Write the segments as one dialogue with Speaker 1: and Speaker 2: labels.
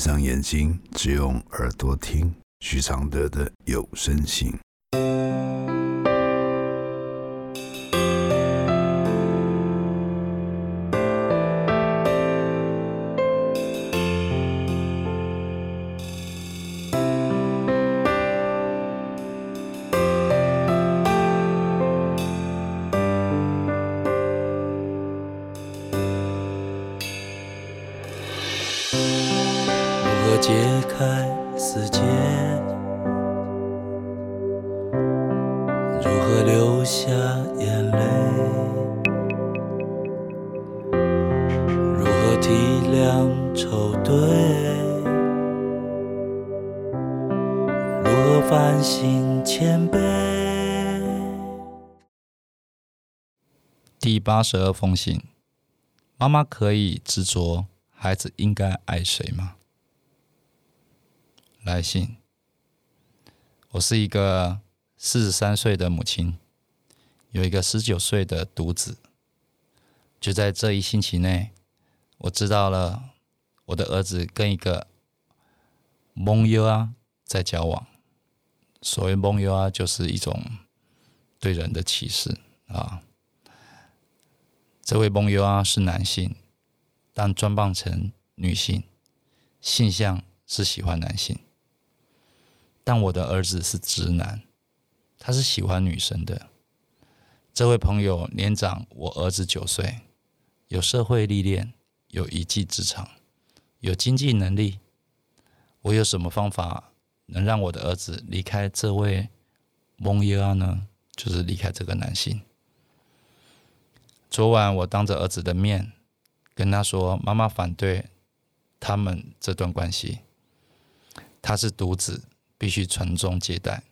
Speaker 1: 闭上眼睛，只用耳朵听徐常德的有声信。
Speaker 2: 解开死结？如何流下眼泪？如何体谅愁对？如何反省谦卑？
Speaker 3: 第八十二封信：妈妈可以执着孩子应该爱谁吗？来信：我是一个四十三岁的母亲，有一个十九岁的独子。就在这一星期内，我知道了我的儿子跟一个蒙优啊在交往。所谓蒙优啊，就是一种对人的歧视啊。这位蒙优啊是男性，但装扮成女性，性向是喜欢男性。但我的儿子是直男，他是喜欢女生的。这位朋友年长我儿子九岁，有社会历练，有一技之长，有经济能力。我有什么方法能让我的儿子离开这位蒙优啊呢？就是离开这个男性。昨晚我当着儿子的面跟他说：“妈妈反对他们这段关系。他是独子，必须传宗接代。”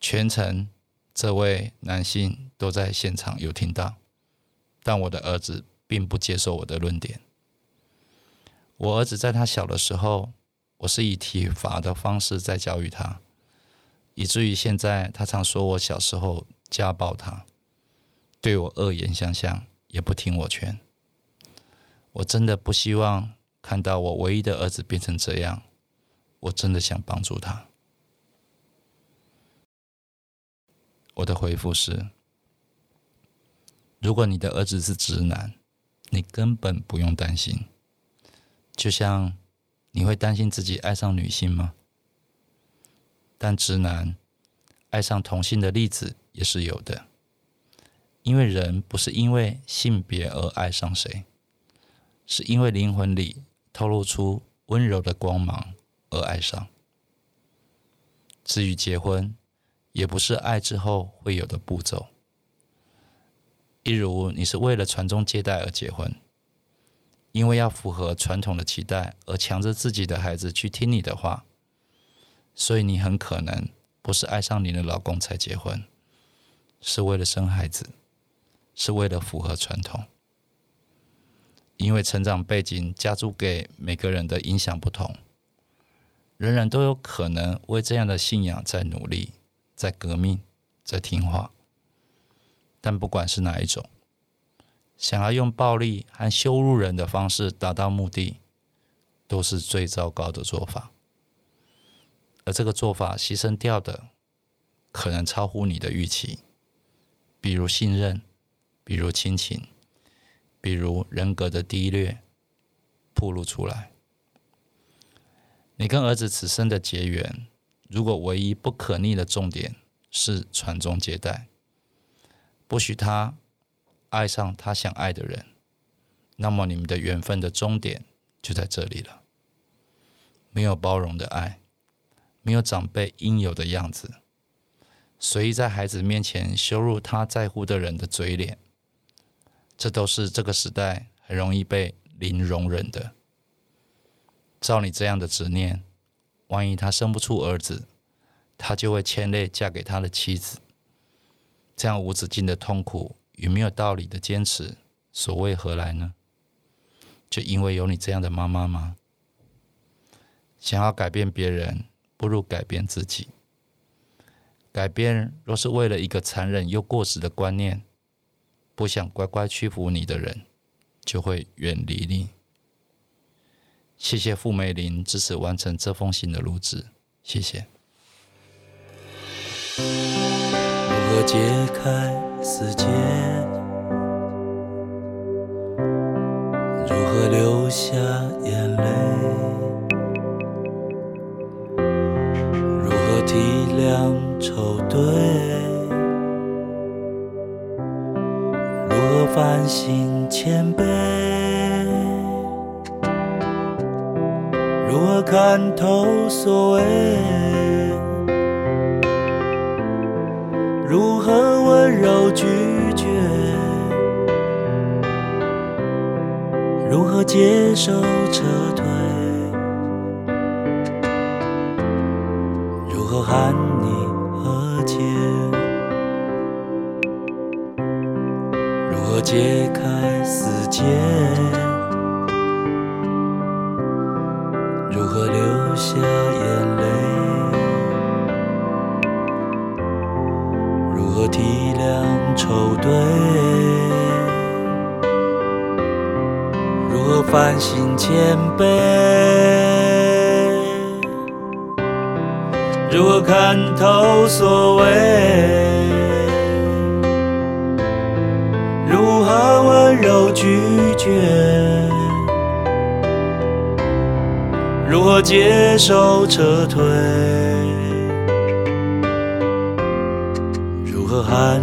Speaker 3: 全程这位男性都在现场有听到，但我的儿子并不接受我的论点。我儿子在他小的时候，我是以体罚的方式在教育他，以至于现在他常说我小时候家暴他。对我恶言相向，也不听我劝。我真的不希望看到我唯一的儿子变成这样。我真的想帮助他。我的回复是：如果你的儿子是直男，你根本不用担心。就像你会担心自己爱上女性吗？但直男爱上同性的例子也是有的。因为人不是因为性别而爱上谁，是因为灵魂里透露出温柔的光芒而爱上。至于结婚，也不是爱之后会有的步骤。一如你是为了传宗接代而结婚，因为要符合传统的期待而强制自己的孩子去听你的话，所以你很可能不是爱上你的老公才结婚，是为了生孩子。是为了符合传统，因为成长背景加注给每个人的影响不同，人人都有可能为这样的信仰在努力、在革命、在听话。但不管是哪一种，想要用暴力和羞辱人的方式达到目的，都是最糟糕的做法。而这个做法牺牲掉的，可能超乎你的预期，比如信任。比如亲情，比如人格的低劣，暴露出来。你跟儿子此生的结缘，如果唯一不可逆的重点是传宗接代，不许他爱上他想爱的人，那么你们的缘分的终点就在这里了。没有包容的爱，没有长辈应有的样子，随意在孩子面前羞辱他在乎的人的嘴脸。这都是这个时代很容易被零容忍的。照你这样的执念，万一他生不出儿子，他就会牵累嫁给他的妻子。这样无止境的痛苦与没有道理的坚持，所谓何来呢？就因为有你这样的妈妈吗？想要改变别人，不如改变自己。改变若是为了一个残忍又过时的观念。不想乖乖屈服你的人，就会远离你。
Speaker 4: 谢谢傅美玲支持完成这封信的录制，谢谢。
Speaker 3: 如何解开死结？如何流下眼泪？如何体谅愁对？如何反省谦卑？如何看透所谓？如何温柔拒绝？如何接受撤退？如何和你和解？如何解开死结？如何流下眼泪？如何体谅愁对？如何反省谦卑？如何看透所谓？如何温柔拒绝？如何接受撤退？如何喊